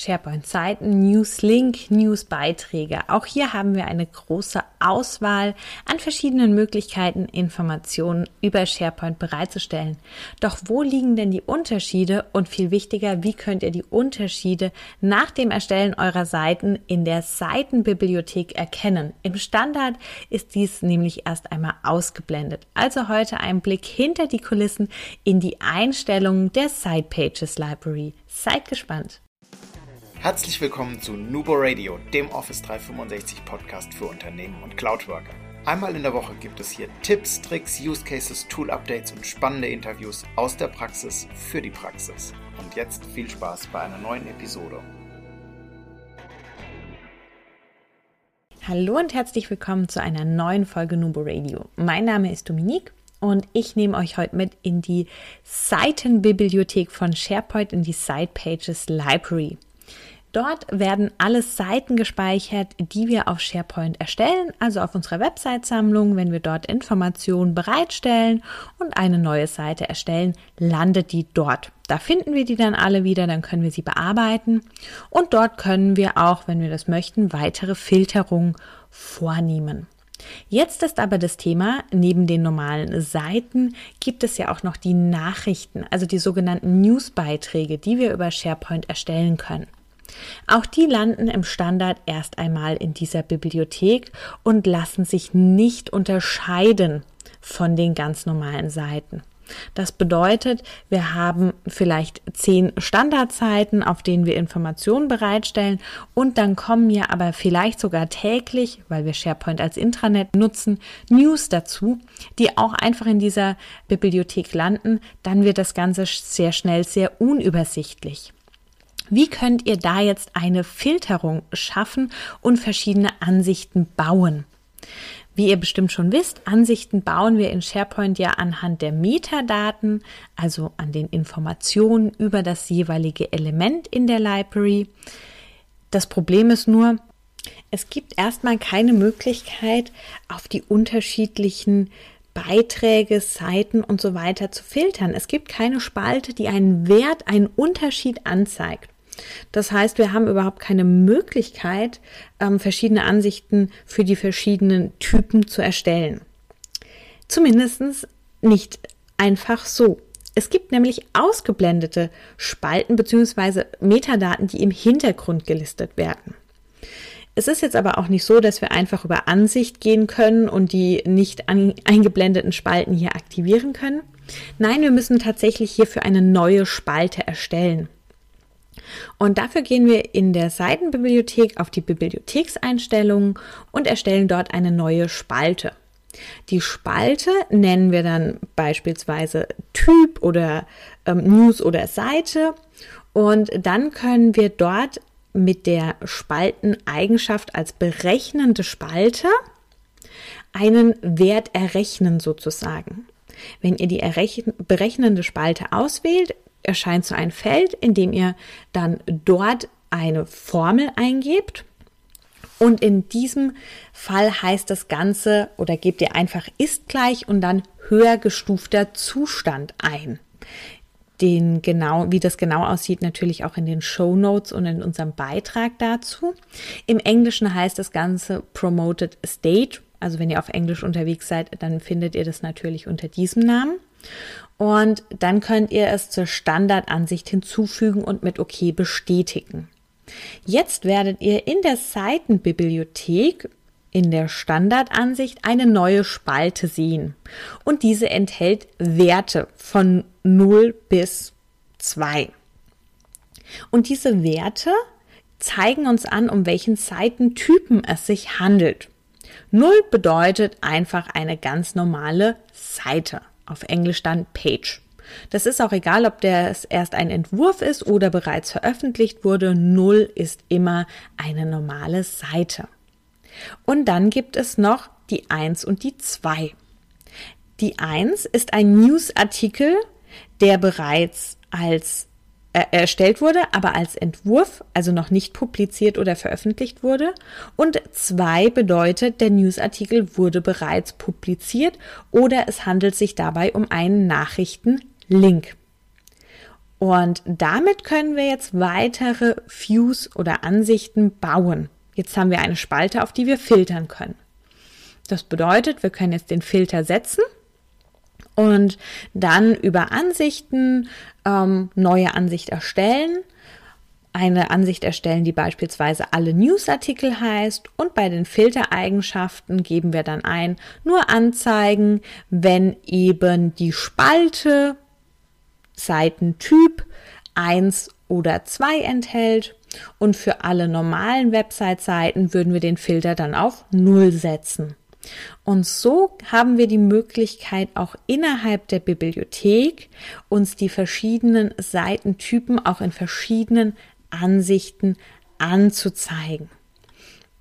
SharePoint-Seiten, News-Link, News-Beiträge. Auch hier haben wir eine große Auswahl an verschiedenen Möglichkeiten, Informationen über SharePoint bereitzustellen. Doch wo liegen denn die Unterschiede und viel wichtiger, wie könnt ihr die Unterschiede nach dem Erstellen eurer Seiten in der Seitenbibliothek erkennen? Im Standard ist dies nämlich erst einmal ausgeblendet. Also heute ein Blick hinter die Kulissen in die Einstellungen der Site Pages Library. Seid gespannt! Herzlich willkommen zu Nubo Radio, dem Office 365 Podcast für Unternehmen und Cloudworker. Einmal in der Woche gibt es hier Tipps, Tricks, Use Cases, Tool Updates und spannende Interviews aus der Praxis für die Praxis. Und jetzt viel Spaß bei einer neuen Episode. Hallo und herzlich willkommen zu einer neuen Folge Nubo Radio. Mein Name ist Dominique und ich nehme euch heute mit in die Seitenbibliothek von SharePoint in die Site Pages Library. Dort werden alle Seiten gespeichert, die wir auf SharePoint erstellen, also auf unserer Website-Sammlung. Wenn wir dort Informationen bereitstellen und eine neue Seite erstellen, landet die dort. Da finden wir die dann alle wieder, dann können wir sie bearbeiten und dort können wir auch, wenn wir das möchten, weitere Filterungen vornehmen. Jetzt ist aber das Thema, neben den normalen Seiten gibt es ja auch noch die Nachrichten, also die sogenannten Newsbeiträge, die wir über SharePoint erstellen können. Auch die landen im Standard erst einmal in dieser Bibliothek und lassen sich nicht unterscheiden von den ganz normalen Seiten. Das bedeutet, wir haben vielleicht zehn Standardseiten, auf denen wir Informationen bereitstellen und dann kommen ja aber vielleicht sogar täglich, weil wir SharePoint als Intranet nutzen, News dazu, die auch einfach in dieser Bibliothek landen. Dann wird das Ganze sehr schnell sehr unübersichtlich. Wie könnt ihr da jetzt eine Filterung schaffen und verschiedene Ansichten bauen? Wie ihr bestimmt schon wisst, Ansichten bauen wir in SharePoint ja anhand der Metadaten, also an den Informationen über das jeweilige Element in der Library. Das Problem ist nur, es gibt erstmal keine Möglichkeit, auf die unterschiedlichen Beiträge, Seiten und so weiter zu filtern. Es gibt keine Spalte, die einen Wert, einen Unterschied anzeigt. Das heißt, wir haben überhaupt keine Möglichkeit, ähm, verschiedene Ansichten für die verschiedenen Typen zu erstellen. Zumindest nicht einfach so. Es gibt nämlich ausgeblendete Spalten bzw. Metadaten, die im Hintergrund gelistet werden. Es ist jetzt aber auch nicht so, dass wir einfach über Ansicht gehen können und die nicht eingeblendeten Spalten hier aktivieren können. Nein, wir müssen tatsächlich hierfür eine neue Spalte erstellen. Und dafür gehen wir in der Seitenbibliothek auf die Bibliothekseinstellungen und erstellen dort eine neue Spalte. Die Spalte nennen wir dann beispielsweise Typ oder ähm, News oder Seite und dann können wir dort mit der Spalteneigenschaft als berechnende Spalte einen Wert errechnen sozusagen. Wenn ihr die berechnende Spalte auswählt, erscheint so ein Feld, in dem ihr dann dort eine Formel eingebt. Und in diesem Fall heißt das Ganze oder gebt ihr einfach ist gleich und dann höher gestufter Zustand ein. Den genau, wie das genau aussieht, natürlich auch in den Show Notes und in unserem Beitrag dazu. Im Englischen heißt das Ganze Promoted State. Also wenn ihr auf Englisch unterwegs seid, dann findet ihr das natürlich unter diesem Namen. Und dann könnt ihr es zur Standardansicht hinzufügen und mit OK bestätigen. Jetzt werdet ihr in der Seitenbibliothek in der Standardansicht eine neue Spalte sehen. Und diese enthält Werte von 0 bis 2. Und diese Werte zeigen uns an, um welchen Seitentypen es sich handelt. 0 bedeutet einfach eine ganz normale Seite auf Englisch dann Page. Das ist auch egal, ob das erst ein Entwurf ist oder bereits veröffentlicht wurde. Null ist immer eine normale Seite. Und dann gibt es noch die 1 und die 2. Die 1 ist ein Newsartikel, der bereits als erstellt wurde, aber als Entwurf, also noch nicht publiziert oder veröffentlicht wurde. Und zwei bedeutet, der Newsartikel wurde bereits publiziert oder es handelt sich dabei um einen Nachrichtenlink. Und damit können wir jetzt weitere Views oder Ansichten bauen. Jetzt haben wir eine Spalte, auf die wir filtern können. Das bedeutet, wir können jetzt den Filter setzen und dann über Ansichten ähm, neue Ansicht erstellen. Eine Ansicht erstellen, die beispielsweise alle Newsartikel heißt und bei den Filtereigenschaften geben wir dann ein, nur anzeigen, wenn eben die Spalte Seitentyp 1 oder 2 enthält und für alle normalen Website-Seiten würden wir den Filter dann auf 0 setzen. Und so haben wir die Möglichkeit, auch innerhalb der Bibliothek uns die verschiedenen Seitentypen auch in verschiedenen Ansichten anzuzeigen.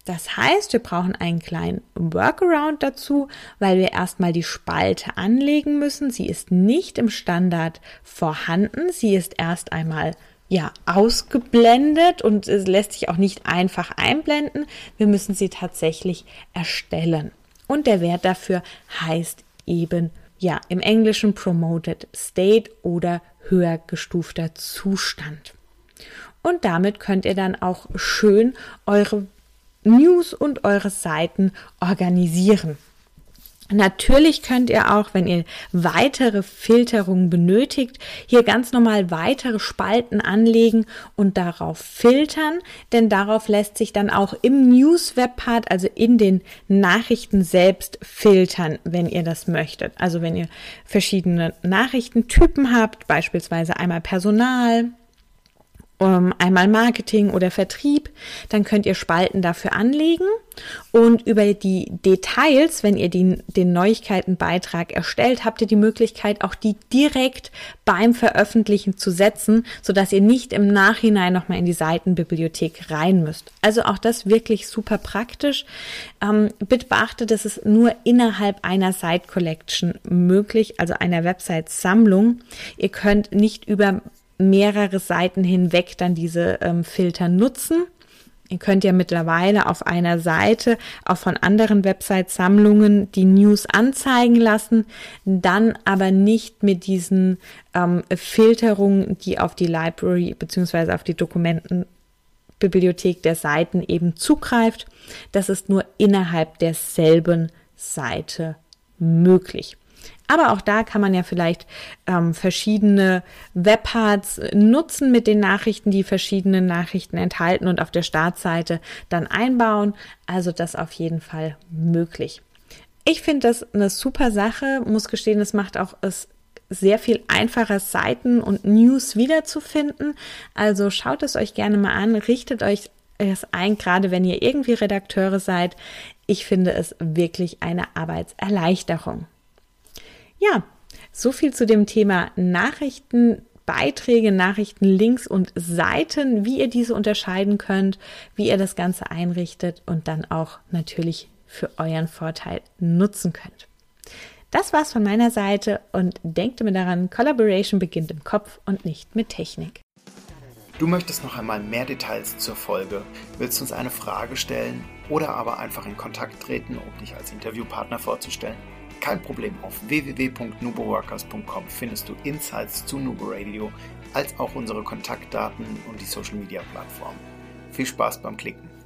Das heißt, wir brauchen einen kleinen Workaround dazu, weil wir erstmal die Spalte anlegen müssen. Sie ist nicht im Standard vorhanden. Sie ist erst einmal ja, ausgeblendet und es lässt sich auch nicht einfach einblenden. Wir müssen sie tatsächlich erstellen. Und der Wert dafür heißt eben, ja, im Englischen Promoted State oder höher gestufter Zustand. Und damit könnt ihr dann auch schön eure News und eure Seiten organisieren. Natürlich könnt ihr auch, wenn ihr weitere Filterungen benötigt, hier ganz normal weitere Spalten anlegen und darauf filtern, denn darauf lässt sich dann auch im News-Webpart, also in den Nachrichten selbst filtern, wenn ihr das möchtet. Also wenn ihr verschiedene Nachrichtentypen habt, beispielsweise einmal Personal, um, einmal Marketing oder Vertrieb, dann könnt ihr Spalten dafür anlegen und über die Details, wenn ihr die, den Neuigkeitenbeitrag erstellt, habt ihr die Möglichkeit, auch die direkt beim Veröffentlichen zu setzen, sodass ihr nicht im Nachhinein nochmal in die Seitenbibliothek rein müsst. Also auch das wirklich super praktisch. Ähm, bitte beachtet, das ist nur innerhalb einer Site Collection möglich, also einer Website-Sammlung. Ihr könnt nicht über mehrere Seiten hinweg dann diese ähm, Filter nutzen. Ihr könnt ja mittlerweile auf einer Seite auch von anderen Website-Sammlungen die News anzeigen lassen, dann aber nicht mit diesen ähm, Filterungen, die auf die Library beziehungsweise auf die Dokumentenbibliothek der Seiten eben zugreift. Das ist nur innerhalb derselben Seite möglich. Aber auch da kann man ja vielleicht ähm, verschiedene Webparts nutzen mit den Nachrichten, die verschiedene Nachrichten enthalten und auf der Startseite dann einbauen. Also das auf jeden Fall möglich. Ich finde das eine super Sache, muss gestehen, es macht auch es sehr viel einfacher, Seiten und News wiederzufinden. Also schaut es euch gerne mal an, richtet euch es ein, gerade wenn ihr irgendwie Redakteure seid. Ich finde es wirklich eine Arbeitserleichterung. Ja, so viel zu dem Thema Nachrichten. Beiträge, Nachrichten, Links und Seiten, wie ihr diese unterscheiden könnt, wie ihr das Ganze einrichtet und dann auch natürlich für euren Vorteil nutzen könnt. Das war's von meiner Seite und denkt immer daran, Collaboration beginnt im Kopf und nicht mit Technik. Du möchtest noch einmal mehr Details zur Folge, willst uns eine Frage stellen oder aber einfach in Kontakt treten, um dich als Interviewpartner vorzustellen? Kein Problem, auf www.nuboworkers.com findest du Insights zu Nubo Radio, als auch unsere Kontaktdaten und die Social Media Plattform. Viel Spaß beim Klicken!